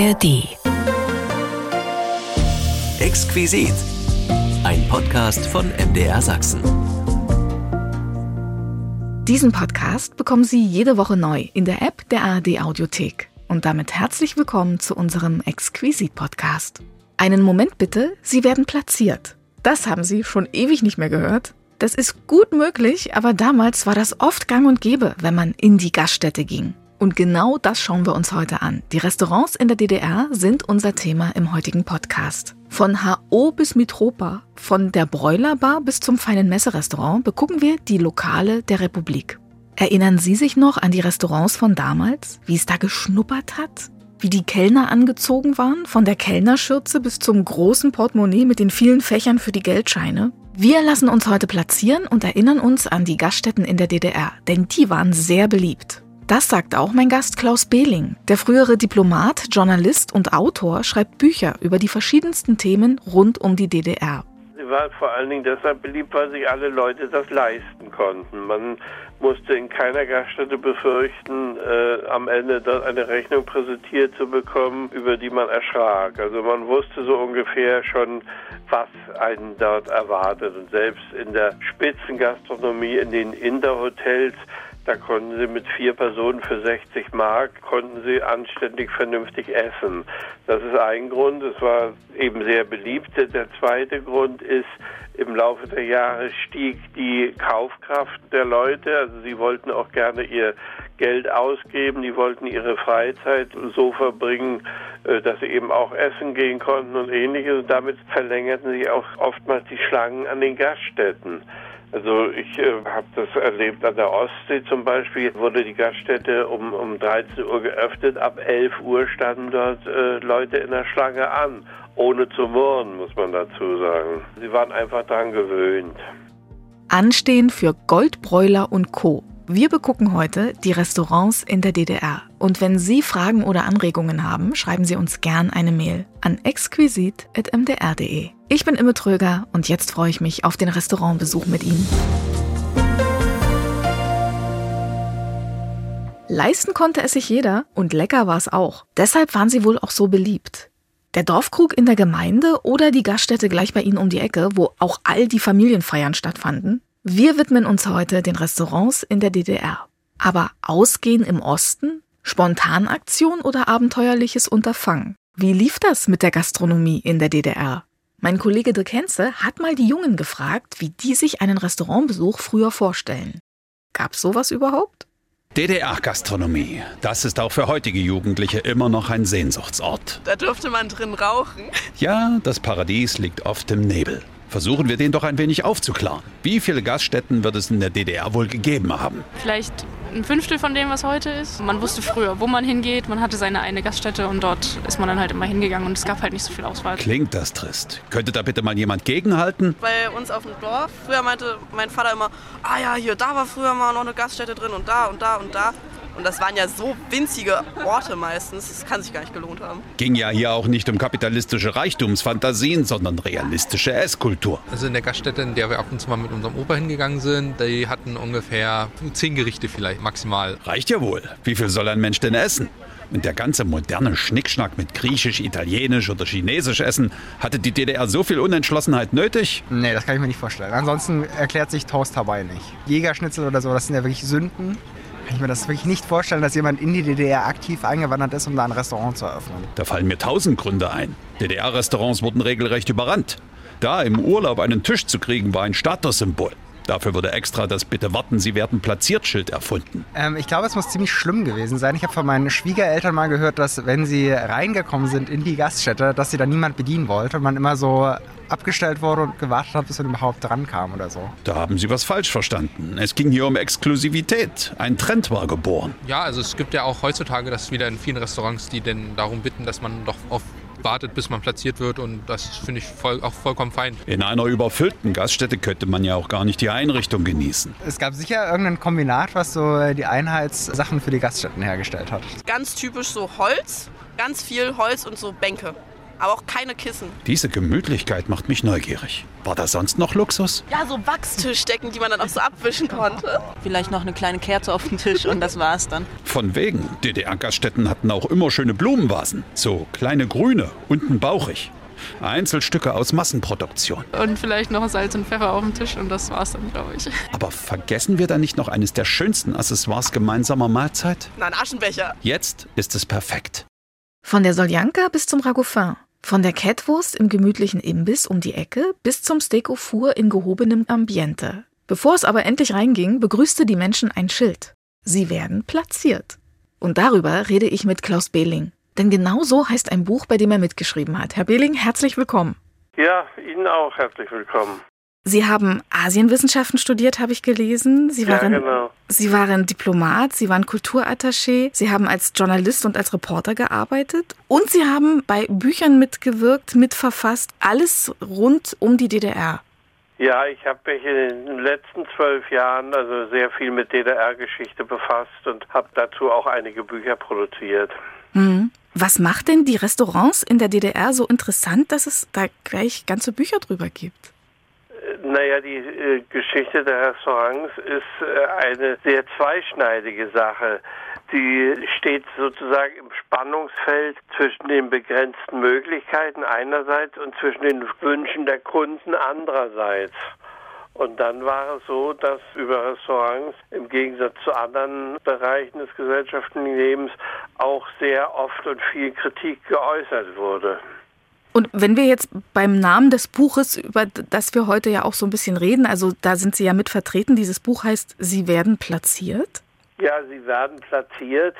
ARD. Exquisit. Ein Podcast von MDR Sachsen. Diesen Podcast bekommen Sie jede Woche neu in der App der ARD Audiothek. Und damit herzlich willkommen zu unserem Exquisit Podcast. Einen Moment bitte, Sie werden platziert. Das haben Sie schon ewig nicht mehr gehört. Das ist gut möglich, aber damals war das oft gang und gäbe, wenn man in die Gaststätte ging. Und genau das schauen wir uns heute an. Die Restaurants in der DDR sind unser Thema im heutigen Podcast. Von HO bis Mitropa, von der Bräulerbar bis zum feinen Messerestaurant begucken wir die Lokale der Republik. Erinnern Sie sich noch an die Restaurants von damals? Wie es da geschnuppert hat? Wie die Kellner angezogen waren? Von der Kellnerschürze bis zum großen Portemonnaie mit den vielen Fächern für die Geldscheine? Wir lassen uns heute platzieren und erinnern uns an die Gaststätten in der DDR, denn die waren sehr beliebt. Das sagt auch mein Gast Klaus Behling. Der frühere Diplomat, Journalist und Autor schreibt Bücher über die verschiedensten Themen rund um die DDR. Sie war vor allen Dingen deshalb beliebt, weil sich alle Leute das leisten konnten. Man musste in keiner Gaststätte befürchten, äh, am Ende dort eine Rechnung präsentiert zu bekommen, über die man erschrak. Also man wusste so ungefähr schon, was einen dort erwartet. Und selbst in der Spitzengastronomie, in den Inderhotels, da konnten sie mit vier Personen für 60 Mark, konnten sie anständig vernünftig essen. Das ist ein Grund. Es war eben sehr beliebt. Der zweite Grund ist, im Laufe der Jahre stieg die Kaufkraft der Leute. Also sie wollten auch gerne ihr Geld ausgeben, die wollten ihre Freizeit so verbringen, äh, dass sie eben auch essen gehen konnten und ähnliches. Und damit verlängerten sich auch oftmals die Schlangen an den Gaststätten. Also ich äh, habe das erlebt an der Ostsee zum Beispiel, wurde die Gaststätte um, um 13 Uhr geöffnet, ab 11 Uhr standen dort äh, Leute in der Schlange an, ohne zu murren, muss man dazu sagen. Sie waren einfach daran gewöhnt. Anstehen für Goldbräuler und Co. Wir begucken heute die Restaurants in der DDR. Und wenn Sie Fragen oder Anregungen haben, schreiben Sie uns gern eine Mail an exquisit.mdr.de. Ich bin Imme Tröger und jetzt freue ich mich auf den Restaurantbesuch mit Ihnen. Leisten konnte es sich jeder und lecker war es auch. Deshalb waren sie wohl auch so beliebt. Der Dorfkrug in der Gemeinde oder die Gaststätte gleich bei Ihnen um die Ecke, wo auch all die Familienfeiern stattfanden? Wir widmen uns heute den Restaurants in der DDR. Aber Ausgehen im Osten? Spontanaktion oder abenteuerliches Unterfangen? Wie lief das mit der Gastronomie in der DDR? Mein Kollege Dirk Henze hat mal die Jungen gefragt, wie die sich einen Restaurantbesuch früher vorstellen. Gab's sowas überhaupt? DDR-Gastronomie. Das ist auch für heutige Jugendliche immer noch ein Sehnsuchtsort. Da durfte man drin rauchen. Ja, das Paradies liegt oft im Nebel. Versuchen wir den doch ein wenig aufzuklären. Wie viele Gaststätten wird es in der DDR wohl gegeben haben? Vielleicht ein Fünftel von dem, was heute ist. Man wusste früher, wo man hingeht. Man hatte seine eine Gaststätte und dort ist man dann halt immer hingegangen und es gab halt nicht so viel Auswahl. Klingt das trist. Könnte da bitte mal jemand gegenhalten? Bei uns auf dem Dorf, früher meinte mein Vater immer, ah ja, hier, da war früher mal noch eine Gaststätte drin und da und da und da. Und das waren ja so winzige Orte meistens, das kann sich gar nicht gelohnt haben. Ging ja hier auch nicht um kapitalistische Reichtumsfantasien, sondern realistische Esskultur. Also in der Gaststätte, in der wir ab und zu mal mit unserem Opa hingegangen sind, die hatten ungefähr zehn Gerichte vielleicht maximal. Reicht ja wohl. Wie viel soll ein Mensch denn essen? Und der ganze moderne Schnickschnack mit Griechisch, Italienisch oder Chinesisch essen, hatte die DDR so viel Unentschlossenheit nötig? Nee, das kann ich mir nicht vorstellen. Ansonsten erklärt sich Toast dabei nicht. Jägerschnitzel oder so, das sind ja wirklich Sünden kann ich mir das wirklich nicht vorstellen, dass jemand in die DDR aktiv eingewandert ist, um da ein Restaurant zu eröffnen. Da fallen mir tausend Gründe ein. DDR-Restaurants wurden regelrecht überrannt. Da im Urlaub einen Tisch zu kriegen, war ein Statussymbol. Dafür wurde extra das Bitte warten, Sie werden platziert Schild erfunden. Ähm, ich glaube, es muss ziemlich schlimm gewesen sein. Ich habe von meinen Schwiegereltern mal gehört, dass wenn sie reingekommen sind in die Gaststätte, dass sie da niemand bedienen wollte und man immer so abgestellt wurde und gewartet hat, bis man überhaupt dran kam oder so. Da haben Sie was falsch verstanden. Es ging hier um Exklusivität. Ein Trend war geboren. Ja, also es gibt ja auch heutzutage das wieder in vielen Restaurants, die denn darum bitten, dass man doch auf wartet, bis man platziert wird und das finde ich voll, auch vollkommen fein. In einer überfüllten Gaststätte könnte man ja auch gar nicht die Einrichtung genießen. Es gab sicher irgendein Kombinat, was so die Einheitssachen für die Gaststätten hergestellt hat. Ganz typisch so Holz, ganz viel Holz und so Bänke. Aber auch keine Kissen. Diese Gemütlichkeit macht mich neugierig. War da sonst noch Luxus? Ja, so Wachstischdecken, die man dann auch so abwischen konnte. Vielleicht noch eine kleine Kerze auf dem Tisch und das war's dann. Von wegen. DDR-Gaststätten hatten auch immer schöne Blumenvasen. So kleine grüne, unten bauchig. Einzelstücke aus Massenproduktion. Und vielleicht noch Salz und Pfeffer auf dem Tisch und das war's dann, glaube ich. Aber vergessen wir da nicht noch eines der schönsten Accessoires gemeinsamer Mahlzeit? Na, ein Aschenbecher. Jetzt ist es perfekt. Von der Soljanka bis zum Ragoufin. Von der Kettwurst im gemütlichen Imbiss um die Ecke bis zum Steak au four in gehobenem Ambiente. Bevor es aber endlich reinging, begrüßte die Menschen ein Schild. Sie werden platziert. Und darüber rede ich mit Klaus Behling. Denn genau so heißt ein Buch, bei dem er mitgeschrieben hat. Herr Behling, herzlich willkommen. Ja, Ihnen auch herzlich willkommen. Sie haben Asienwissenschaften studiert, habe ich gelesen. Sie Ja, waren, genau. Sie waren Diplomat, Sie waren Kulturattaché, Sie haben als Journalist und als Reporter gearbeitet und Sie haben bei Büchern mitgewirkt, mitverfasst, alles rund um die DDR. Ja, ich habe mich in den letzten zwölf Jahren also sehr viel mit DDR-Geschichte befasst und habe dazu auch einige Bücher produziert. Mhm. Was macht denn die Restaurants in der DDR so interessant, dass es da gleich ganze Bücher drüber gibt? Naja, die äh, Geschichte der Restaurants ist äh, eine sehr zweischneidige Sache. Die steht sozusagen im Spannungsfeld zwischen den begrenzten Möglichkeiten einerseits und zwischen den Wünschen der Kunden andererseits. Und dann war es so, dass über Restaurants im Gegensatz zu anderen Bereichen des gesellschaftlichen Lebens auch sehr oft und viel Kritik geäußert wurde. Und wenn wir jetzt beim Namen des Buches, über das wir heute ja auch so ein bisschen reden, also da sind Sie ja mit vertreten, dieses Buch heißt Sie werden platziert. Ja, sie werden platziert,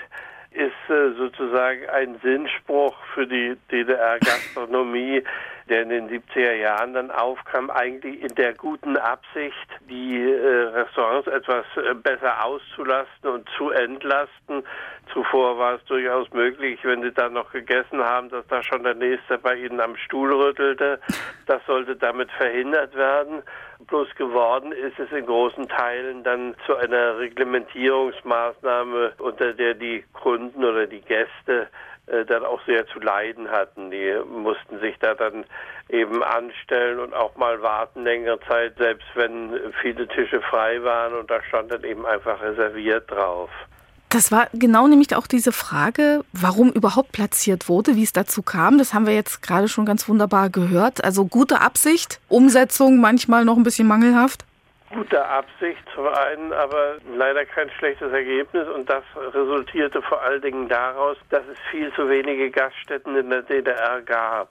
ist äh, sozusagen ein Sinnspruch für die DDR-Gastronomie, der in den 70er Jahren dann aufkam, eigentlich in der guten Absicht, die äh, Restaurants etwas äh, besser auszulasten und zu entlasten. Zuvor war es durchaus möglich, wenn sie dann noch gegessen haben, dass da schon der Nächste bei ihnen am Stuhl rüttelte. Das sollte damit verhindert werden. Bloß geworden ist es in großen Teilen dann zu einer Reglementierungsmaßnahme, unter der die Kunden oder die Gäste dann auch sehr zu leiden hatten. Die mussten sich da dann eben anstellen und auch mal warten längere Zeit, selbst wenn viele Tische frei waren und da stand dann eben einfach reserviert drauf. Das war genau nämlich auch diese Frage, warum überhaupt platziert wurde, wie es dazu kam. Das haben wir jetzt gerade schon ganz wunderbar gehört. Also gute Absicht, Umsetzung manchmal noch ein bisschen mangelhaft. Gute Absicht zum einen, aber leider kein schlechtes Ergebnis und das resultierte vor allen Dingen daraus, dass es viel zu wenige Gaststätten in der DDR gab.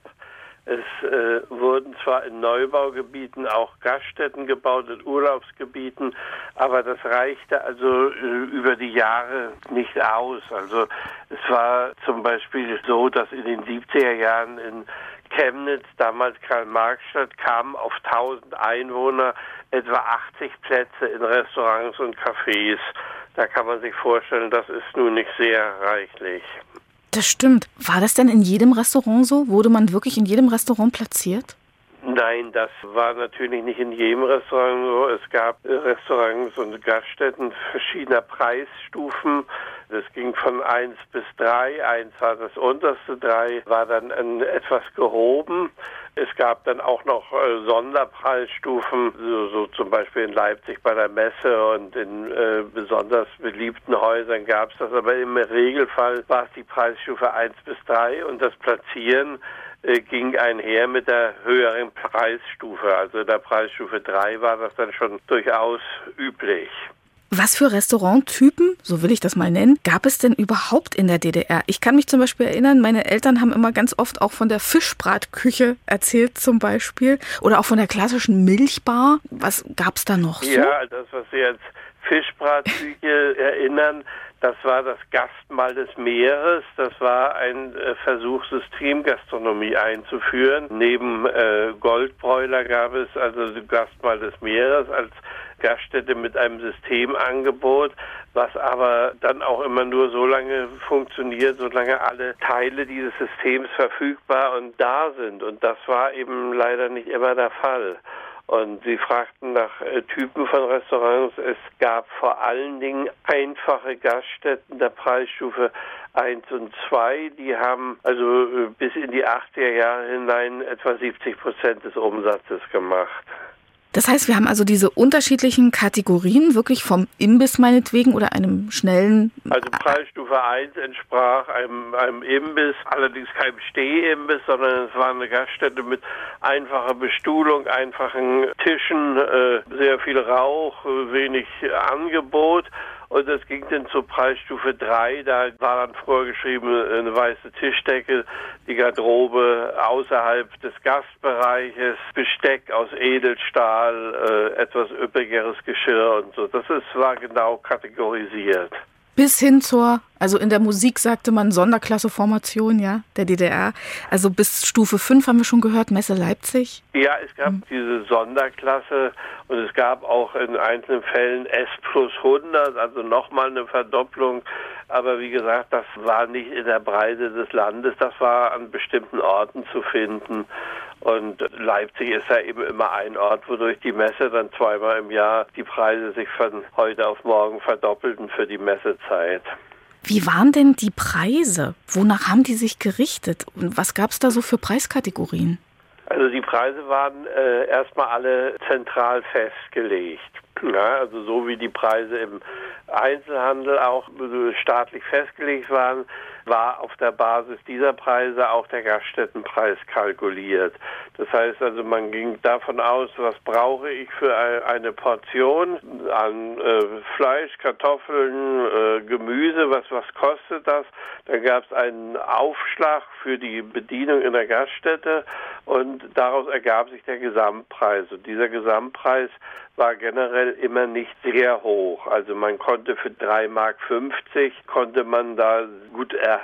Es äh, wurden zwar in Neubaugebieten auch Gaststätten gebaut, in Urlaubsgebieten, aber das reichte also äh, über die Jahre nicht aus. Also es war zum Beispiel so, dass in den 70er Jahren in Chemnitz, damals Karl-Marx-Stadt, kamen auf 1000 Einwohner etwa 80 Plätze in Restaurants und Cafés. Da kann man sich vorstellen, das ist nun nicht sehr reichlich. Das stimmt. War das denn in jedem Restaurant so? Wurde man wirklich in jedem Restaurant platziert? Nein, das war natürlich nicht in jedem Restaurant so. Es gab Restaurants und Gaststätten verschiedener Preisstufen. Das ging von 1 bis 3. 1 war das unterste, 3 war dann etwas gehoben. Es gab dann auch noch äh, Sonderpreisstufen, so, so zum Beispiel in Leipzig bei der Messe und in äh, besonders beliebten Häusern gab es das. Aber im Regelfall war es die Preisstufe 1 bis 3 und das Platzieren äh, ging einher mit der höheren Preisstufe. Also in der Preisstufe 3 war das dann schon durchaus üblich. Was für Restauranttypen, so will ich das mal nennen, gab es denn überhaupt in der DDR? Ich kann mich zum Beispiel erinnern, meine Eltern haben immer ganz oft auch von der Fischbratküche erzählt zum Beispiel oder auch von der klassischen Milchbar. Was gab es da noch so? Ja, das, was Sie als Fischbratküche erinnern, das war das Gastmahl des Meeres. Das war ein äh, Versuch, Systemgastronomie einzuführen. Neben äh, Goldbräuler gab es also das Gastmahl des Meeres als Gaststätte mit einem Systemangebot, was aber dann auch immer nur so lange funktioniert, solange alle Teile dieses Systems verfügbar und da sind. Und das war eben leider nicht immer der Fall. Und sie fragten nach äh, Typen von Restaurants. Es gab vor allen Dingen einfache Gaststätten der Preisstufe 1 und 2. Die haben also äh, bis in die 80er Jahre hinein etwa 70 Prozent des Umsatzes gemacht. Das heißt, wir haben also diese unterschiedlichen Kategorien, wirklich vom Imbiss meinetwegen oder einem schnellen. Also Preisstufe 1 entsprach einem, einem Imbiss, allerdings keinem Stehimbiss, sondern es war eine Gaststätte mit einfacher Bestuhlung, einfachen Tischen, äh, sehr viel Rauch, äh, wenig Angebot. Und es ging dann zur Preisstufe 3. Da war dann vorgeschrieben eine weiße Tischdecke, die Garderobe außerhalb des Gastbereiches, Besteck aus Edelstahl, äh, etwas üppigeres Geschirr und so. Das ist, war genau kategorisiert bis hin zur, also in der Musik sagte man Sonderklasseformation, ja, der DDR. Also bis Stufe 5 haben wir schon gehört, Messe Leipzig. Ja, es gab mhm. diese Sonderklasse und es gab auch in einzelnen Fällen S plus 100, also nochmal eine Verdopplung. Aber wie gesagt, das war nicht in der Breite des Landes, das war an bestimmten Orten zu finden. Und Leipzig ist ja eben immer ein Ort, wodurch die Messe dann zweimal im Jahr die Preise sich von heute auf morgen verdoppelten für die Messezeit. Wie waren denn die Preise? Wonach haben die sich gerichtet? Und was gab es da so für Preiskategorien? Also die Preise waren äh, erstmal alle zentral festgelegt. Ja, also so wie die Preise im Einzelhandel auch staatlich festgelegt waren, war auf der Basis dieser Preise auch der Gaststättenpreis kalkuliert. Das heißt also, man ging davon aus, was brauche ich für eine Portion an äh, Fleisch, Kartoffeln, äh, Gemüse, was, was kostet das? Dann gab es einen Aufschlag für die Bedienung in der Gaststätte und daraus ergab sich der Gesamtpreis. Und dieser Gesamtpreis war generell immer nicht sehr hoch. Also man konnte für 3,50 Mark konnte man da gut essen.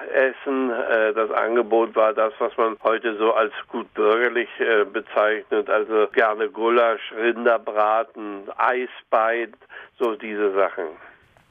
Äh, das Angebot war das, was man heute so als gut bürgerlich äh, bezeichnet. Also gerne Gulasch, Rinderbraten, Eisbein, so diese Sachen.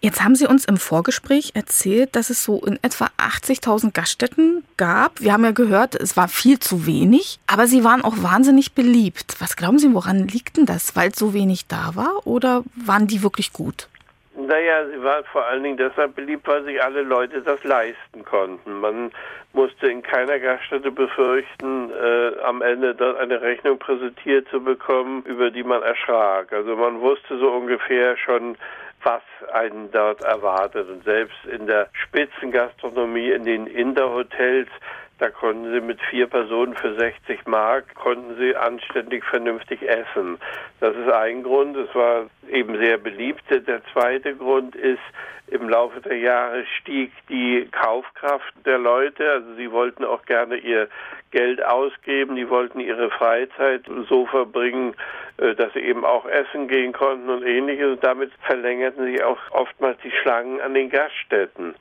Jetzt haben Sie uns im Vorgespräch erzählt, dass es so in etwa 80.000 Gaststätten gab. Wir haben ja gehört, es war viel zu wenig, aber sie waren auch wahnsinnig beliebt. Was glauben Sie, woran liegt denn das? Weil so wenig da war oder waren die wirklich gut? Naja, sie waren vor allen Dingen deshalb beliebt, weil sich alle Leute das leisten konnten. Man musste in keiner Gaststätte befürchten, äh, am Ende dort eine Rechnung präsentiert zu bekommen, über die man erschrak. Also man wusste so ungefähr schon, was einen dort erwartet. Und selbst in der Spitzengastronomie, in den Interhotels, da konnten sie mit vier Personen für 60 Mark, konnten sie anständig vernünftig essen. Das ist ein Grund. Es war eben sehr beliebt. Der zweite Grund ist, im Laufe der Jahre stieg die Kaufkraft der Leute. Also sie wollten auch gerne ihr Geld ausgeben. Die wollten ihre Freizeit so verbringen, äh, dass sie eben auch essen gehen konnten und ähnliches. Und damit verlängerten sich auch oftmals die Schlangen an den Gaststätten.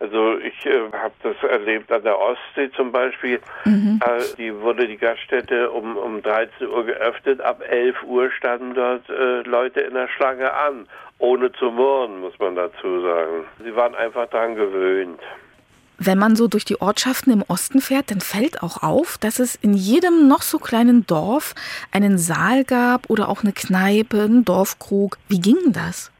Also ich äh, habe das erlebt an der Ostsee zum Beispiel. Mhm. Äh, die wurde die Gaststätte um, um 13 Uhr geöffnet. Ab 11 Uhr standen dort äh, Leute in der Schlange an. Ohne zu murren, muss man dazu sagen. Sie waren einfach daran gewöhnt. Wenn man so durch die Ortschaften im Osten fährt, dann fällt auch auf, dass es in jedem noch so kleinen Dorf einen Saal gab oder auch eine Kneipe, einen Dorfkrug. Wie ging das?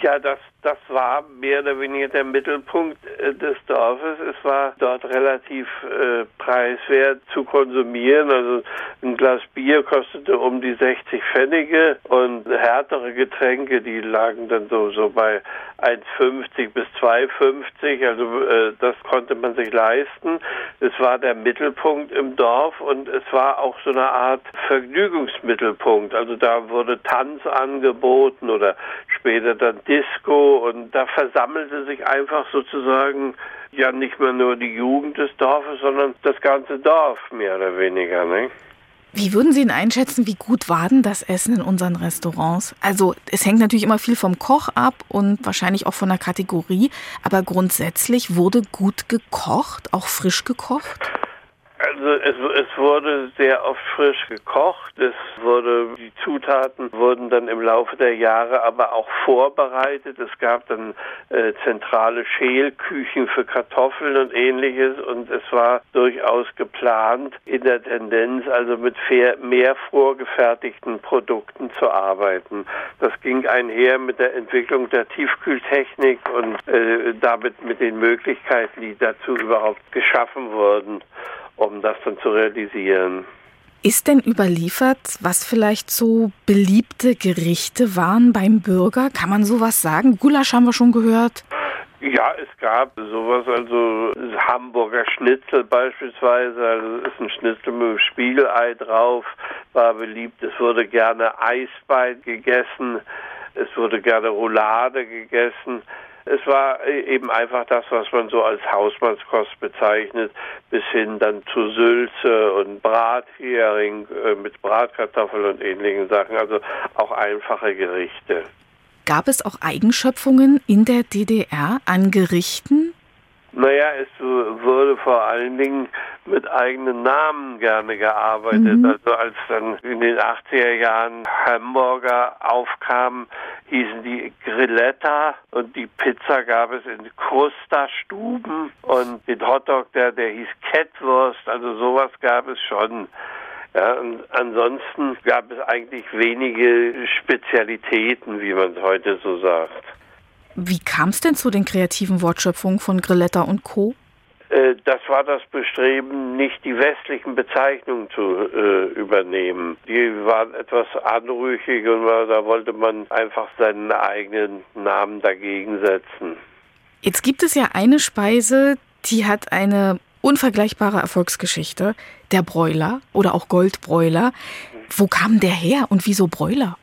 Ja, das das war mehr oder weniger der Mittelpunkt äh, des Dorfes. Es war dort relativ äh, preiswert zu konsumieren. Also ein Glas Bier kostete um die 60 Pfennige und härtere Getränke, die lagen dann so, so bei 1,50 bis 2,50. Also äh, das konnte man sich leisten. Es war der Mittelpunkt im Dorf und es war auch so eine Art Vergnügungsmittelpunkt. Also da wurde Tanz angeboten oder später dann Disco und da versammelte sich einfach sozusagen ja nicht mehr nur die Jugend des Dorfes, sondern das ganze Dorf mehr oder weniger. Ne? Wie würden Sie ihn einschätzen, wie gut war denn das Essen in unseren Restaurants? Also es hängt natürlich immer viel vom Koch ab und wahrscheinlich auch von der Kategorie, aber grundsätzlich wurde gut gekocht, auch frisch gekocht? Also es, es, wurde sehr oft frisch gekocht. Es wurde, die Zutaten wurden dann im Laufe der Jahre aber auch vorbereitet. Es gab dann äh, zentrale Schälküchen für Kartoffeln und ähnliches und es war durchaus geplant, in der Tendenz also mit mehr vorgefertigten Produkten zu arbeiten. Das ging einher mit der Entwicklung der Tiefkühltechnik und äh, damit mit den Möglichkeiten, die dazu überhaupt geschaffen wurden, um das dann zu realisieren. Ist denn überliefert, was vielleicht so beliebte Gerichte waren beim Bürger? Kann man sowas sagen? Gulasch haben wir schon gehört. Ja, es gab sowas, also Hamburger Schnitzel beispielsweise, also ist ein Schnitzel mit Spiegelei drauf, war beliebt. Es wurde gerne Eisbein gegessen, es wurde gerne Roulade gegessen. Es war eben einfach das, was man so als Hausmannskost bezeichnet, bis hin dann zu Sülze und Brathering äh, mit Bratkartoffeln und ähnlichen Sachen, also auch einfache Gerichte. Gab es auch Eigenschöpfungen in der DDR an Gerichten? Naja, es wurde vor allen Dingen mit eigenen Namen gerne gearbeitet. Mhm. Also als dann in den 80er Jahren Hamburger aufkamen, hießen die Grilletta und die Pizza gab es in Krusta-Stuben und den Hotdog, der, der hieß Kettwurst, also sowas gab es schon. Ja, und ansonsten gab es eigentlich wenige Spezialitäten, wie man es heute so sagt. Wie kam es denn zu den kreativen Wortschöpfungen von Grilletta und Co.? Äh, das war das Bestreben, nicht die westlichen Bezeichnungen zu äh, übernehmen. Die waren etwas anrüchig und da wollte man einfach seinen eigenen Namen dagegen setzen. Jetzt gibt es ja eine Speise, die hat eine unvergleichbare Erfolgsgeschichte. Der Bräuler oder auch Goldbräuler. Wo kam der her und wieso Bräuler?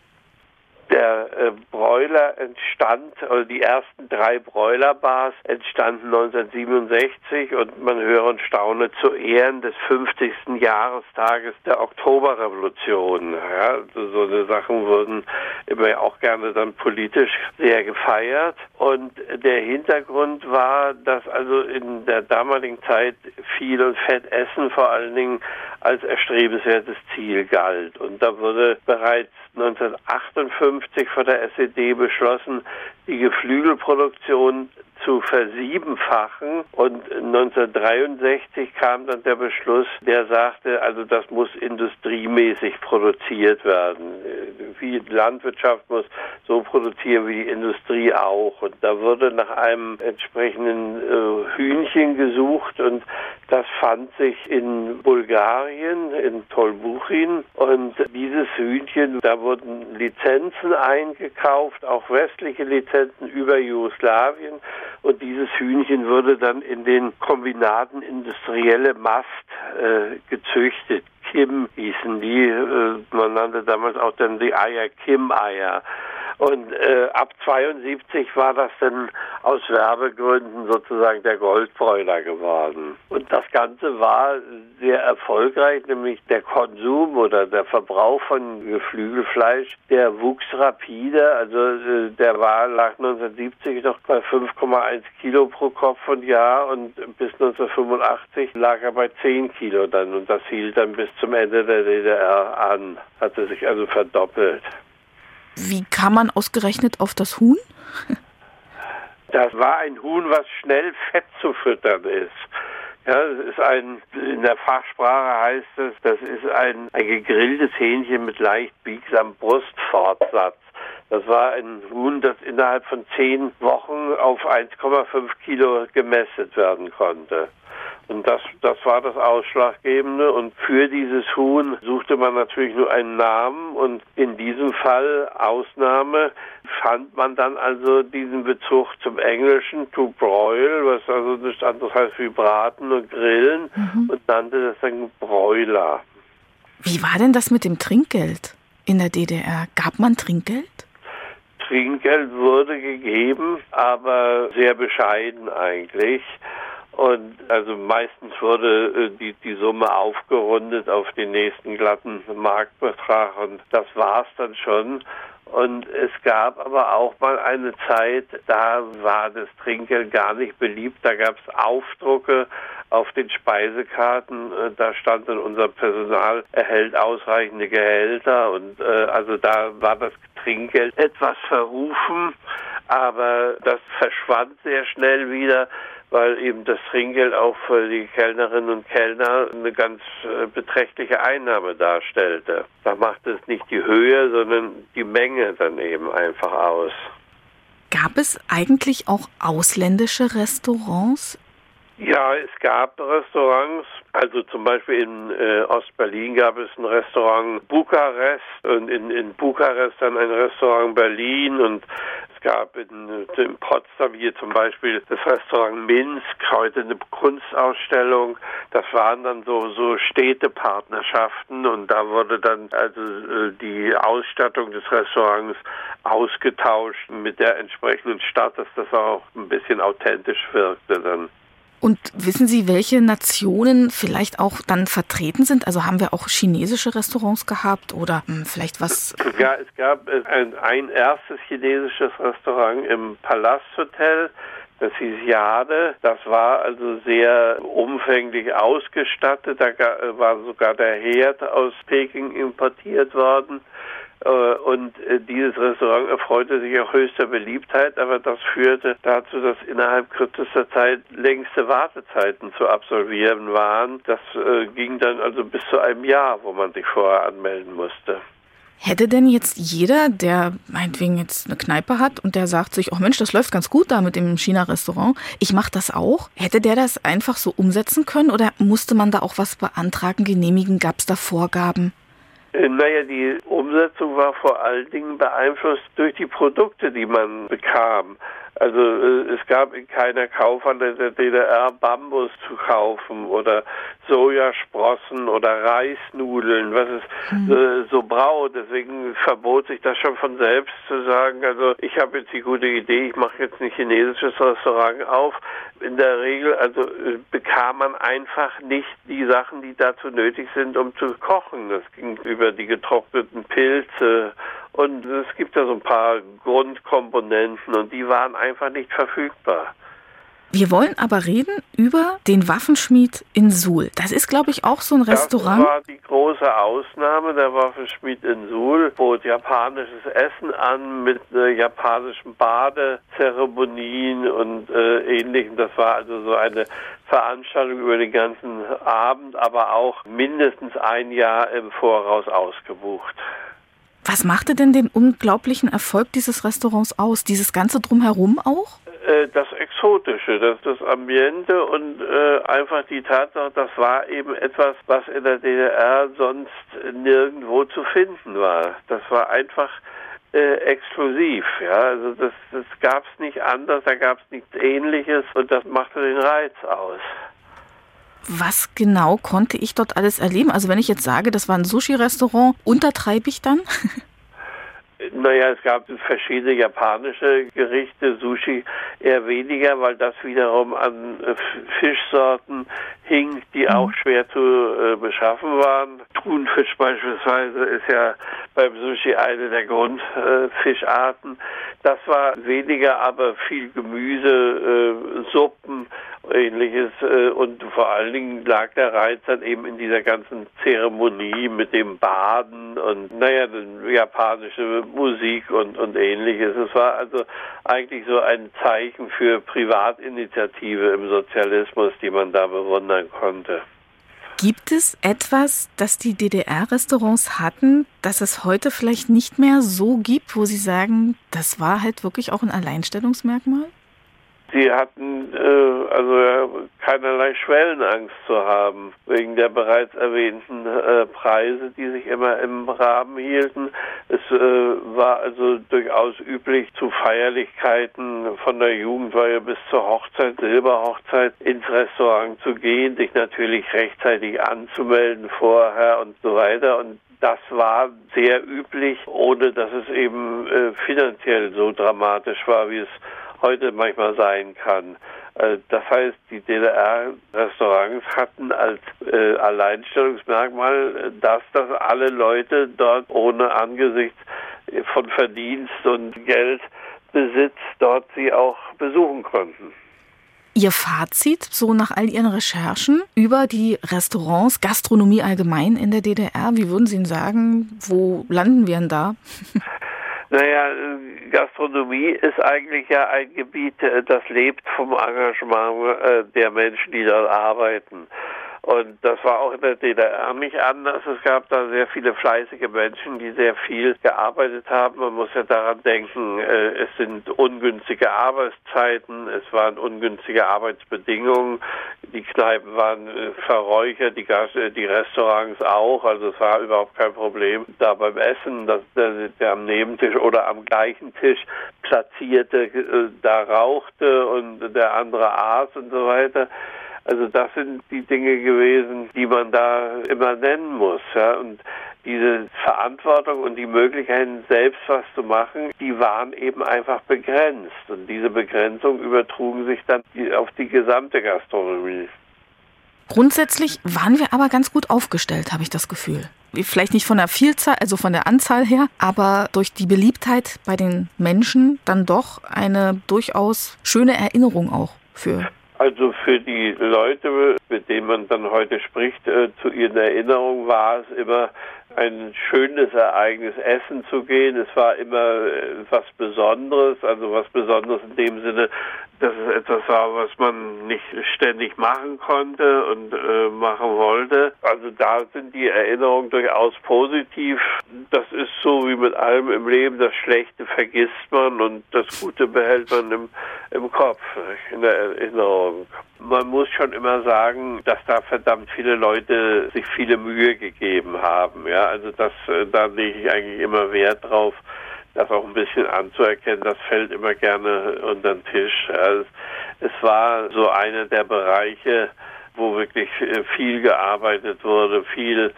Der äh, Bräuler entstand, also die ersten drei Bräulerbars entstanden 1967 und man höre und staune zu Ehren des 50. Jahrestages der Oktoberrevolution. Ja, also so eine Sachen wurden immer auch gerne dann politisch sehr gefeiert und der Hintergrund war, dass also in der damaligen Zeit viel und Fett essen vor allen Dingen als erstrebenswertes Ziel galt und da wurde bereits 1958 von der SED beschlossen, die Geflügelproduktion zu versiebenfachen. Und 1963 kam dann der Beschluss, der sagte, also das muss industriemäßig produziert werden. Wie Landwirtschaft muss so produzieren wie die Industrie auch. Und da wurde nach einem entsprechenden äh, Hühnchen gesucht und das fand sich in Bulgarien, in Tolbuchin. Und dieses Hühnchen, da wurden Lizenzen eingekauft, auch westliche Lizenzen über Jugoslawien. Und dieses Hühnchen wurde dann in den Kombinaten industrielle Mast äh, gezüchtet. Kim hießen die, äh, man nannte damals auch dann die Eier Kim-Eier. Und äh, ab 72 war das dann aus Werbegründen sozusagen der Goldbräuler geworden. Und das Ganze war sehr erfolgreich, nämlich der Konsum oder der Verbrauch von Geflügelfleisch, der wuchs rapide. Also äh, der war lag 1970 noch bei 5,1 Kilo pro Kopf und Jahr und bis 1985 lag er bei 10 Kilo dann und das hielt dann bis zum Ende der DDR an, hatte sich also verdoppelt. Wie kam man ausgerechnet auf das Huhn? Das war ein Huhn, was schnell fett zu füttern ist. Ja, das ist ein, in der Fachsprache heißt es, das ist ein, ein gegrilltes Hähnchen mit leicht biegsamem Brustfortsatz. Das war ein Huhn, das innerhalb von zehn Wochen auf 1,5 Kilo gemästet werden konnte. Und das, das war das Ausschlaggebende. Und für dieses Huhn suchte man natürlich nur einen Namen. Und in diesem Fall, Ausnahme, fand man dann also diesen Bezug zum Englischen to broil, was also nichts anderes heißt wie braten und grillen, mhm. und nannte das dann Bräuler. Wie war denn das mit dem Trinkgeld in der DDR? Gab man Trinkgeld? Trinkgeld wurde gegeben, aber sehr bescheiden eigentlich. Und also meistens wurde äh, die, die Summe aufgerundet auf den nächsten glatten Marktbetrag und das war's dann schon. Und es gab aber auch mal eine Zeit, da war das Trinkgeld gar nicht beliebt. Da gab es Aufdrucke auf den Speisekarten, äh, da stand dann unser Personal erhält ausreichende Gehälter und äh, also da war das Trinkgeld etwas verrufen, aber das verschwand sehr schnell wieder weil eben das Trinkgeld auch für die Kellnerinnen und Kellner eine ganz äh, beträchtliche Einnahme darstellte. Da macht es nicht die Höhe, sondern die Menge dann eben einfach aus. Gab es eigentlich auch ausländische Restaurants? Ja, es gab Restaurants. Also zum Beispiel in äh, Ostberlin gab es ein Restaurant Bukarest und in, in Bukarest dann ein Restaurant Berlin und es gab in, in Potsdam hier zum Beispiel das Restaurant Minsk, heute eine Kunstausstellung. Das waren dann so, so Städtepartnerschaften und da wurde dann also äh, die Ausstattung des Restaurants ausgetauscht mit der entsprechenden Stadt, dass das auch ein bisschen authentisch wirkte dann. Und wissen Sie, welche Nationen vielleicht auch dann vertreten sind? Also haben wir auch chinesische Restaurants gehabt oder hm, vielleicht was? Ja, es gab ein, ein erstes chinesisches Restaurant im Palasthotel. Das hieß Jade. Das war also sehr umfänglich ausgestattet. Da war sogar der Herd aus Peking importiert worden. Äh, und äh, dieses Restaurant erfreute sich auch höchster Beliebtheit, aber das führte dazu, dass innerhalb kürzester Zeit längste Wartezeiten zu absolvieren waren. Das äh, ging dann also bis zu einem Jahr, wo man sich vorher anmelden musste. Hätte denn jetzt jeder, der meinetwegen jetzt eine Kneipe hat und der sagt sich, oh Mensch, das läuft ganz gut da mit dem China-Restaurant, ich mache das auch, hätte der das einfach so umsetzen können oder musste man da auch was beantragen, genehmigen, gab es da Vorgaben? Äh, naja, die Umsetzung war vor allen Dingen beeinflusst durch die Produkte, die man bekam. Also äh, es gab in keiner Kaufhandel der DDR Bambus zu kaufen oder Sojasprossen oder Reisnudeln, was es mhm. äh, so braucht. Deswegen verbot sich das schon von selbst zu sagen, also ich habe jetzt die gute Idee, ich mache jetzt ein chinesisches Restaurant auf. In der Regel also äh, bekam man einfach nicht die Sachen, die dazu nötig sind, um zu kochen. Das ging über die getrockneten Pilze und es gibt ja so ein paar Grundkomponenten und die waren einfach nicht verfügbar. Wir wollen aber reden über den Waffenschmied in Suhl. Das ist, glaube ich, auch so ein Restaurant. Das war die große Ausnahme. Der Waffenschmied in Suhl bot japanisches Essen an mit äh, japanischen Badezeremonien und äh, ähnlichem. Das war also so eine Veranstaltung über den ganzen Abend, aber auch mindestens ein Jahr im Voraus ausgebucht. Was machte denn den unglaublichen Erfolg dieses Restaurants aus? Dieses ganze Drumherum auch? Äh, das Exotische, das, das Ambiente und äh, einfach die Tatsache, das war eben etwas, was in der DDR sonst nirgendwo zu finden war. Das war einfach äh, exklusiv, ja. Also das, das gab es nicht anders, da gab es nichts ähnliches und das machte den Reiz aus. Was genau konnte ich dort alles erleben? Also wenn ich jetzt sage, das war ein Sushi-Restaurant, untertreibe ich dann? Naja, es gab verschiedene japanische Gerichte, Sushi eher weniger, weil das wiederum an äh, Fischsorten hing, die mhm. auch schwer zu äh, beschaffen waren. Thunfisch beispielsweise ist ja beim Sushi eine der Grundfischarten. Äh, das war weniger, aber viel Gemüse, äh, Suppen, ähnliches äh, und vor allen Dingen lag der Reiz dann eben in dieser ganzen Zeremonie mit dem Baden und naja, japanische Musik und, und ähnliches. Es war also eigentlich so ein Zeichen für Privatinitiative im Sozialismus, die man da bewundern konnte. Gibt es etwas, das die DDR-Restaurants hatten, das es heute vielleicht nicht mehr so gibt, wo Sie sagen, das war halt wirklich auch ein Alleinstellungsmerkmal? Sie hatten äh, also keinerlei Schwellenangst zu haben, wegen der bereits erwähnten äh, Preise, die sich immer im Rahmen hielten. Es äh, war also durchaus üblich, zu Feierlichkeiten von der Jugendweihe bis zur Hochzeit, Silberhochzeit, ins Restaurant zu gehen, sich natürlich rechtzeitig anzumelden vorher und so weiter. Und das war sehr üblich, ohne dass es eben äh, finanziell so dramatisch war, wie es heute manchmal sein kann. Äh, das heißt, die DDR-Restaurants hatten als äh, Alleinstellungsmerkmal, dass das alle Leute dort ohne Angesicht von Verdienst und Geldbesitz dort sie auch besuchen konnten. Ihr Fazit so nach all Ihren Recherchen über die Restaurants, Gastronomie allgemein in der DDR? Wie würden Sie ihn sagen? Wo landen wir denn da? Naja, Gastronomie ist eigentlich ja ein Gebiet, äh, das lebt vom Engagement äh, der Menschen, die dort arbeiten. Und das war auch in der DDR nicht anders. Es gab da sehr viele fleißige Menschen, die sehr viel gearbeitet haben. Man muss ja daran denken, äh, es sind ungünstige Arbeitszeiten, es waren ungünstige Arbeitsbedingungen. Die Kneipen waren äh, verräuchert, die, Gas die Restaurants auch. Also es war überhaupt kein Problem. Da beim Essen, dass der, am Nebentisch oder am gleichen Tisch platzierte, äh, da rauchte und der andere aß und so weiter. Also das sind die Dinge gewesen, die man da immer nennen muss. Ja? Und diese Verantwortung und die Möglichkeiten, selbst was zu machen, die waren eben einfach begrenzt. Und diese Begrenzung übertrugen sich dann auf die gesamte Gastronomie. Grundsätzlich waren wir aber ganz gut aufgestellt, habe ich das Gefühl. Vielleicht nicht von der Vielzahl, also von der Anzahl her, aber durch die Beliebtheit bei den Menschen dann doch eine durchaus schöne Erinnerung auch für also für die Leute, mit denen man dann heute spricht, äh, zu ihren Erinnerungen war es immer ein schönes Ereignis essen zu gehen. Es war immer äh, was Besonderes, also was Besonderes in dem Sinne, dass es etwas war, was man nicht ständig machen konnte und äh, machen wollte. Also da sind die Erinnerungen durchaus positiv. Das ist so wie mit allem im Leben. Das Schlechte vergisst man und das Gute behält man im, im Kopf, in der Erinnerung. Man muss schon immer sagen, dass da verdammt viele Leute sich viele Mühe gegeben haben. Ja, also das, äh, da lege ich eigentlich immer Wert drauf das auch ein bisschen anzuerkennen, das fällt immer gerne unter den Tisch. Also es war so einer der Bereiche, wo wirklich äh, viel gearbeitet wurde, viel,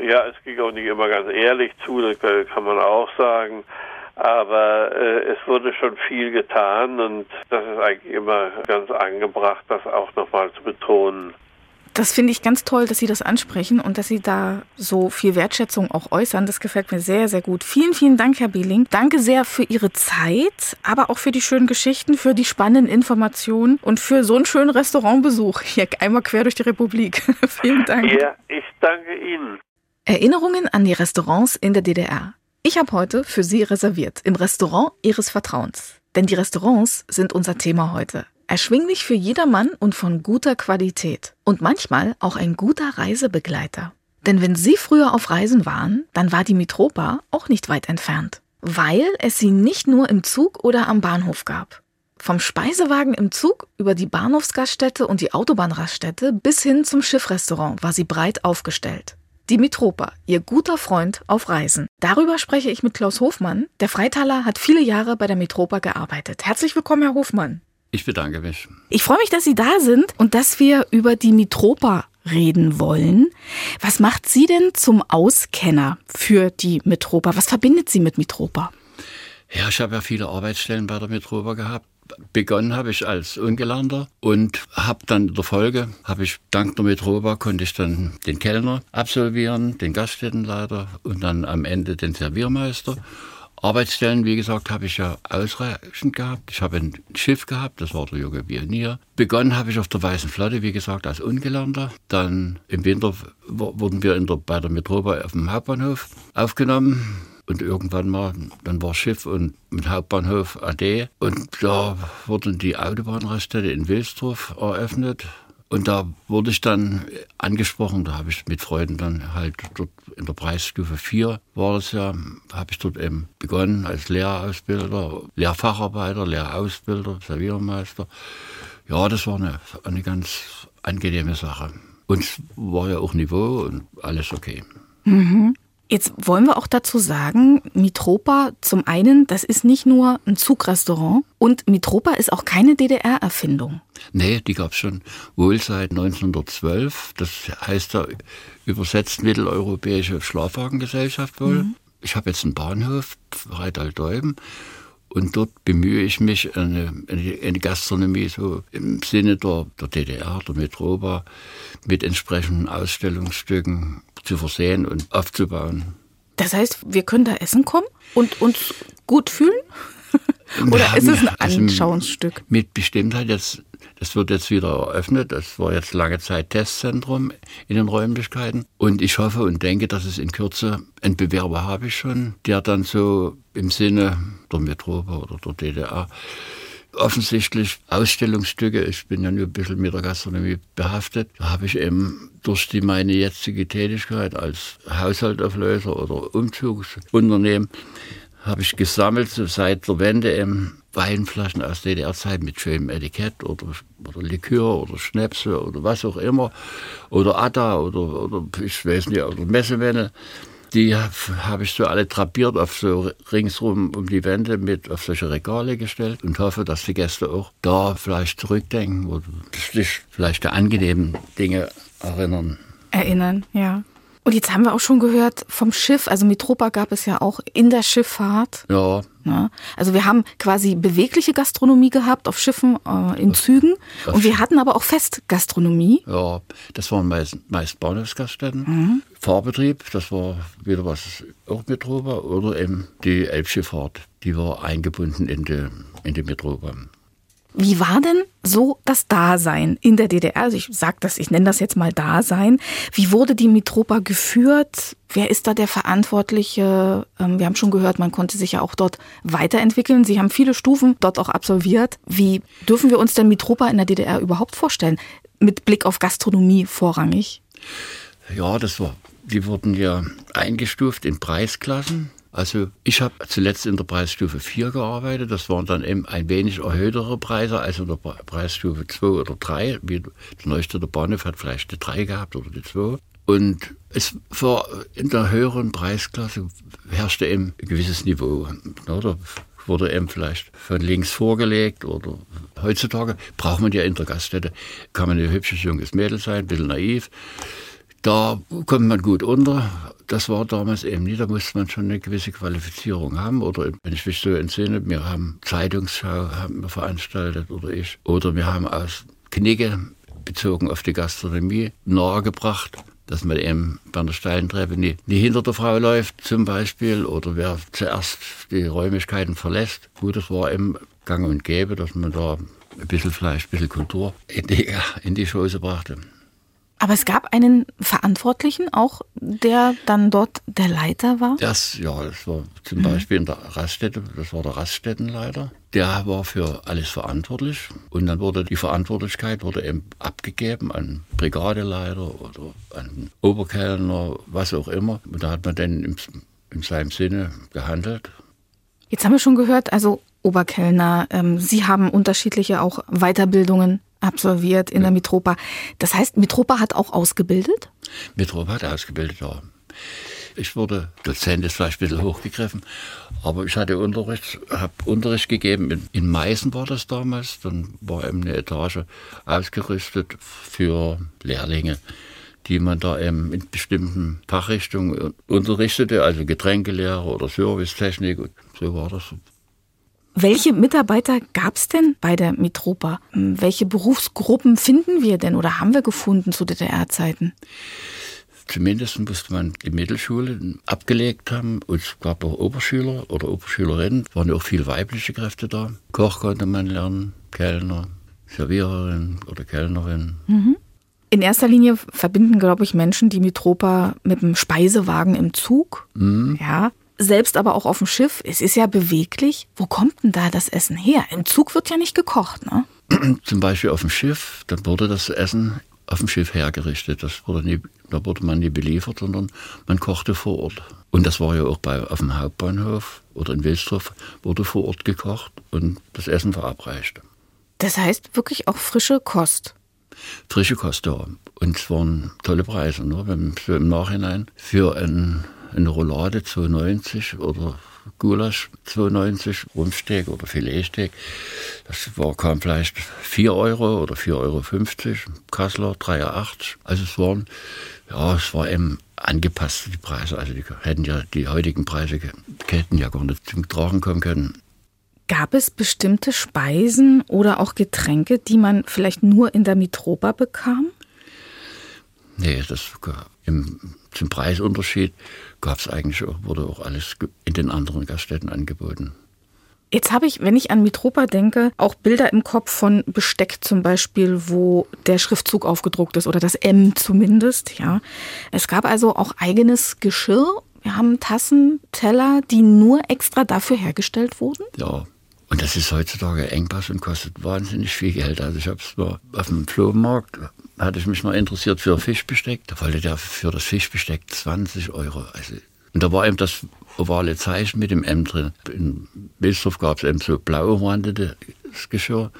ja, es ging auch nicht immer ganz ehrlich zu, das kann man auch sagen. Aber äh, es wurde schon viel getan und das ist eigentlich immer ganz angebracht, das auch nochmal zu betonen. Das finde ich ganz toll, dass Sie das ansprechen und dass Sie da so viel Wertschätzung auch äußern. Das gefällt mir sehr, sehr gut. Vielen, vielen Dank, Herr Behling. Danke sehr für Ihre Zeit, aber auch für die schönen Geschichten, für die spannenden Informationen und für so einen schönen Restaurantbesuch hier einmal quer durch die Republik. vielen Dank. Ja, ich danke Ihnen. Erinnerungen an die Restaurants in der DDR. Ich habe heute für Sie reserviert im Restaurant Ihres Vertrauens. Denn die Restaurants sind unser Thema heute. Erschwinglich für jedermann und von guter Qualität. Und manchmal auch ein guter Reisebegleiter. Denn wenn Sie früher auf Reisen waren, dann war die Mitropa auch nicht weit entfernt. Weil es sie nicht nur im Zug oder am Bahnhof gab. Vom Speisewagen im Zug über die Bahnhofsgaststätte und die Autobahnraststätte bis hin zum Schiffrestaurant war sie breit aufgestellt. Die Mitropa, ihr guter Freund auf Reisen. Darüber spreche ich mit Klaus Hofmann. Der Freitaler hat viele Jahre bei der Mitropa gearbeitet. Herzlich willkommen, Herr Hofmann. Ich bedanke mich. Ich freue mich, dass Sie da sind und dass wir über die Mitropa reden wollen. Was macht Sie denn zum Auskenner für die Mitropa? Was verbindet Sie mit Mitropa? Ja, ich habe ja viele Arbeitsstellen bei der Mitropa gehabt. Begonnen habe ich als Ungelernter und habe dann in der Folge, habe ich dank der Mitropa, konnte ich dann den Kellner absolvieren, den Gaststättenleiter und dann am Ende den Serviermeister. Arbeitsstellen, wie gesagt, habe ich ja ausreichend gehabt. Ich habe ein Schiff gehabt, das war der junge Pionier. Begonnen habe ich auf der Weißen Flotte, wie gesagt, als Ungelernter. Dann im Winter wurden wir der, bei der Metropa auf dem Hauptbahnhof aufgenommen. Und irgendwann mal, dann war Schiff und mit Hauptbahnhof AD. Und da wurden die Autobahnraststätte in Wilsdorf eröffnet. Und da wurde ich dann angesprochen, da habe ich mit Freunden dann halt dort in der Preisstufe 4 war das ja, habe ich dort eben begonnen als Lehrausbilder, Lehrfacharbeiter, Lehrausbilder, Serviermeister. Ja, das war eine, eine ganz angenehme Sache. Und es war ja auch Niveau und alles okay. Mhm. Jetzt wollen wir auch dazu sagen, Mitropa zum einen, das ist nicht nur ein Zugrestaurant und Mitropa ist auch keine DDR-Erfindung. Nee, die gab es schon wohl seit 1912. Das heißt ja übersetzt Mitteleuropäische Schlafwagengesellschaft wohl. Mhm. Ich habe jetzt einen Bahnhof, Reitaltäuben. Und dort bemühe ich mich, eine, eine, Gastronomie so im Sinne der, der DDR, der Metropa, mit entsprechenden Ausstellungsstücken zu versehen und aufzubauen. Das heißt, wir können da essen kommen und uns gut fühlen? Oder ist es ein also Anschauungsstück? Mit Bestimmtheit jetzt Es wird jetzt wieder eröffnet. Es war jetzt lange Zeit Testzentrum in den Räumlichkeiten. Und ich hoffe und denke, dass es in Kürze einen Bewerber habe ich schon, der dann so im Sinne der Metropole oder der DDR offensichtlich Ausstellungsstücke. Ich bin ja nur ein bisschen mit der Gastronomie behaftet. Da habe ich eben durch die meine jetzige Tätigkeit als Haushaltauflöser oder Umzugsunternehmen habe ich gesammelt seit der Wende eben Weinflaschen aus DDR-Zeit mit schönem Etikett oder, oder Likör oder Schnäpse oder was auch immer oder Atta oder, oder ich weiß nicht, oder Messewenne die habe ich so alle drapiert auf so ringsrum um die Wände mit auf solche Regale gestellt und hoffe, dass die Gäste auch da vielleicht zurückdenken oder sich vielleicht der angenehmen Dinge erinnern. Erinnern, ja. Und jetzt haben wir auch schon gehört vom Schiff, also Mitropa gab es ja auch in der Schifffahrt. Ja. Ne? Also wir haben quasi bewegliche Gastronomie gehabt auf Schiffen, äh, in Zügen. Und wir hatten aber auch Festgastronomie. Ja, das waren meist, meist Bahnhofsgaststätten. Mhm. Fahrbetrieb, das war wieder was auch Mitropa. Oder eben die Elbschifffahrt, die war eingebunden in die, in die Mitropa. Wie war denn so das Dasein in der DDR? Also ich sag das, ich nenne das jetzt mal Dasein. Wie wurde die Mitropa geführt? Wer ist da der Verantwortliche? Ähm, wir haben schon gehört, man konnte sich ja auch dort weiterentwickeln. Sie haben viele Stufen dort auch absolviert. Wie dürfen wir uns denn Mitropa in der DDR überhaupt vorstellen? Mit Blick auf Gastronomie vorrangig? Ja, das war, die wurden ja eingestuft in Preisklassen. Also ich habe zuletzt in der Preisstufe 4 gearbeitet. Das waren dann eben ein wenig erhöhtere Preise als in der Preisstufe 2 oder 3. Wie der neueste der Bahnhof hat vielleicht die 3 gehabt oder die 2. Und es war in der höheren Preisklasse herrschte eben ein gewisses Niveau. Oder wurde eben vielleicht von links vorgelegt oder heutzutage braucht man ja in der Gaststätte, kann man ein hübsches junges Mädel sein, ein bisschen naiv. Da kommt man gut unter. Das war damals eben nicht. Da musste man schon eine gewisse Qualifizierung haben. Oder wenn ich mich so entsinne, wir haben Zeitungsschau haben wir veranstaltet oder ich. Oder wir haben aus Knigge bezogen auf die Gastronomie nahegebracht, dass man eben bei einer steilen Treppe nie, nie hinter der Frau läuft zum Beispiel oder wer zuerst die Räumlichkeiten verlässt. Gut, das war eben gang und gäbe, dass man da ein bisschen Fleisch, ein bisschen Kultur in die, in die Schoße brachte. Aber es gab einen Verantwortlichen auch, der dann dort der Leiter war? Das, ja, das war zum mhm. Beispiel in der Raststätte, das war der Raststättenleiter. Der war für alles verantwortlich und dann wurde die Verantwortlichkeit wurde eben abgegeben an Brigadeleiter oder an Oberkellner, was auch immer. Und da hat man dann in, in seinem Sinne gehandelt. Jetzt haben wir schon gehört, also Oberkellner, ähm, Sie haben unterschiedliche auch Weiterbildungen absolviert in ja. der Mitropa. Das heißt, Mitropa hat auch ausgebildet? Mitropa hat ausgebildet, ja. Ich wurde Dozent, ist vielleicht ein bisschen hochgegriffen, aber ich hatte Unterricht, habe Unterricht gegeben. In, in Meißen war das damals, dann war eben eine Etage ausgerüstet für Lehrlinge, die man da eben in bestimmten Fachrichtungen unterrichtete, also Getränkelehre oder Servicetechnik. So war das. Welche Mitarbeiter gab es denn bei der Mitropa? Welche Berufsgruppen finden wir denn oder haben wir gefunden zu DDR-Zeiten? Zumindest musste man die Mittelschule abgelegt haben. Und es gab auch Oberschüler oder Oberschülerinnen. Es waren auch viele weibliche Kräfte da. Koch konnte man lernen, Kellner, Serviererin oder Kellnerin. Mhm. In erster Linie verbinden, glaube ich, Menschen die Mitropa mit dem Speisewagen im Zug. Mhm. Ja, selbst aber auch auf dem Schiff, es ist ja beweglich. Wo kommt denn da das Essen her? Im Zug wird ja nicht gekocht, ne? Zum Beispiel auf dem Schiff, dann wurde das Essen auf dem Schiff hergerichtet. Das wurde nie, da wurde man nie beliefert, sondern man kochte vor Ort. Und das war ja auch bei, auf dem Hauptbahnhof oder in Wilsdorf, wurde vor Ort gekocht und das Essen verabreicht. Das heißt wirklich auch frische Kost? Frische Kost, ja. Und es waren tolle Preise. Ne? So im Nachhinein für ein eine Roulade 2,90 oder Gulasch 2,90, Rumpsteak oder Filetsteak. Das war, kam vielleicht 4 Euro oder 4,50 Euro, Kassler 3,80. Also es waren, ja, es war eben angepasst, die Preise. Also die hätten ja die heutigen Preise, hätten ja gar nicht zum Tragen kommen können. Gab es bestimmte Speisen oder auch Getränke, die man vielleicht nur in der Mitropa bekam? Nee, das im, zum Preisunterschied gab es eigentlich auch, wurde auch alles in den anderen Gaststätten angeboten. Jetzt habe ich, wenn ich an Mitropa denke, auch Bilder im Kopf von Besteck zum Beispiel, wo der Schriftzug aufgedruckt ist oder das M zumindest. Ja, es gab also auch eigenes Geschirr. Wir haben Tassen, Teller, die nur extra dafür hergestellt wurden. Ja, und das ist heutzutage Engpass und kostet wahnsinnig viel Geld. Also ich habe es mal auf dem Flohmarkt, hatte ich mich mal interessiert für Fischbesteck. Da wollte der für das Fischbesteck 20 Euro. Also, und da war eben das ovale Zeichen mit dem M drin. In Wilsdorf gab es eben so blau umrandetes Geschirr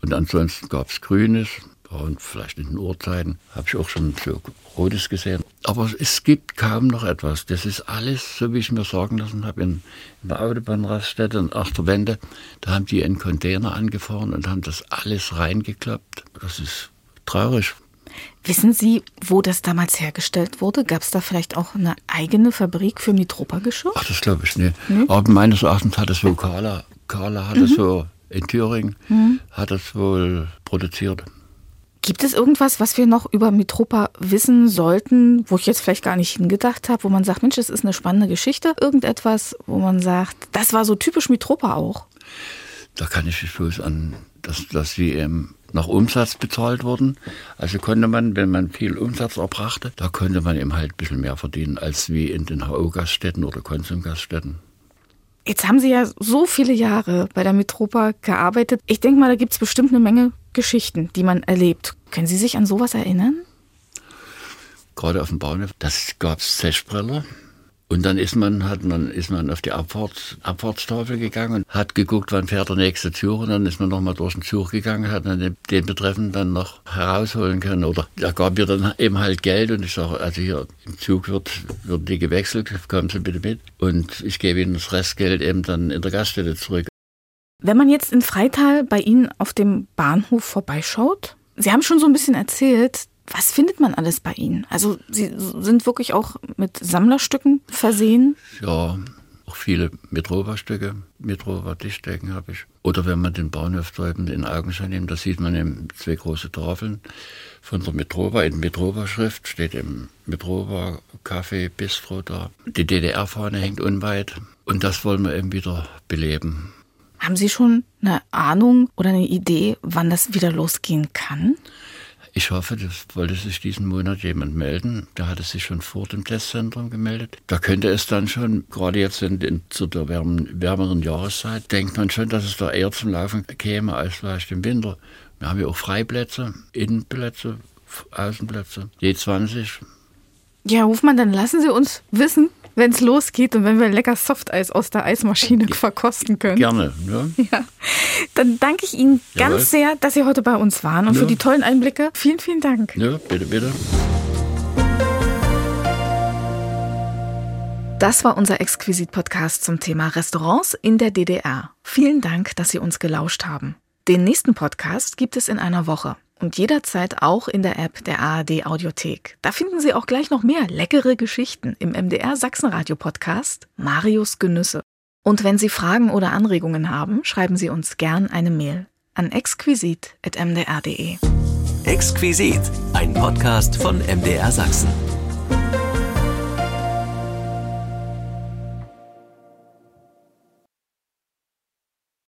und ansonsten gab es grünes und vielleicht in den Uhrzeiten habe ich auch schon so rotes gesehen. Aber es gibt kaum noch etwas. Das ist alles, so wie ich mir sagen lassen habe, in, in der Autobahnraststätte und Achterwende. Da haben die einen Container angefahren und haben das alles reingeklappt. Das ist traurig. Wissen Sie, wo das damals hergestellt wurde? Gab es da vielleicht auch eine eigene Fabrik für Mitropa-Geschirr? Ach, das glaube ich nicht. Nee? Aber meines Erachtens hat es wohl Carla, Carla hat mhm. es so in Thüringen, mhm. hat es wohl produziert. Gibt es irgendwas, was wir noch über Mitropa wissen sollten, wo ich jetzt vielleicht gar nicht hingedacht habe, wo man sagt, Mensch, das ist eine spannende Geschichte? Irgendetwas, wo man sagt, das war so typisch Mitropa auch? Da kann ich mich bloß an, dass, dass sie ähm, nach Umsatz bezahlt wurden. Also konnte man, wenn man viel Umsatz erbrachte, da konnte man eben halt ein bisschen mehr verdienen als wie in den HO-Gaststätten oder Konsumgaststätten. Jetzt haben Sie ja so viele Jahre bei der Mitropa gearbeitet. Ich denke mal, da gibt es bestimmt eine Menge Geschichten, die man erlebt. Können Sie sich an sowas erinnern? Gerade auf dem Bahnhof, das gab es Zechbrille. Und dann ist man, hat man, ist man auf die Abfahrts, Abfahrtstafel gegangen und hat geguckt, wann fährt der nächste Zug. Und dann ist man nochmal durch den Zug gegangen, hat dann den, den Betreffenden dann noch herausholen können. Oder er gab mir dann eben halt Geld und ich sage, also hier im Zug wird, wird die gewechselt, kommen Sie bitte mit. Und ich gebe Ihnen das Restgeld eben dann in der Gaststätte zurück. Wenn man jetzt in Freital bei Ihnen auf dem Bahnhof vorbeischaut, Sie haben schon so ein bisschen erzählt, was findet man alles bei Ihnen? Also Sie sind wirklich auch mit Sammlerstücken versehen? Ja, auch viele Metrova-Stücke, Metrova-Tischdecken habe ich. Oder wenn man den Bahnhof drüben in Augenschein nimmt, da sieht man eben zwei große Tafeln von der Metrova. In Metrova-Schrift steht im Metrova Café Bistro da. Die DDR-Fahne hängt unweit. Und das wollen wir eben wieder beleben. Haben Sie schon eine Ahnung oder eine Idee, wann das wieder losgehen kann? Ich hoffe, das wollte sich diesen Monat jemand melden. Da hat es sich schon vor dem Testzentrum gemeldet. Da könnte es dann schon, gerade jetzt in, in, zu der wärmen, wärmeren Jahreszeit, denkt man schon, dass es da eher zum Laufen käme als vielleicht im Winter. Wir haben ja auch Freiplätze, Innenplätze, Außenplätze, je 20. Ja, Hofmann, dann lassen Sie uns wissen, wenn es losgeht und wenn wir lecker Softeis aus der Eismaschine verkosten können. Gerne, ja. ja. Dann danke ich Ihnen Jawohl. ganz sehr, dass Sie heute bei uns waren und ja. für die tollen Einblicke. Vielen, vielen Dank. Ja, bitte, bitte. Das war unser Exquisit-Podcast zum Thema Restaurants in der DDR. Vielen Dank, dass Sie uns gelauscht haben. Den nächsten Podcast gibt es in einer Woche und jederzeit auch in der App der ARD Audiothek. Da finden Sie auch gleich noch mehr leckere Geschichten im MDR Sachsenradio Podcast Marius Genüsse. Und wenn Sie Fragen oder Anregungen haben, schreiben Sie uns gern eine Mail an exquisit.mdr.de. Exquisit, ein Podcast von MDR Sachsen.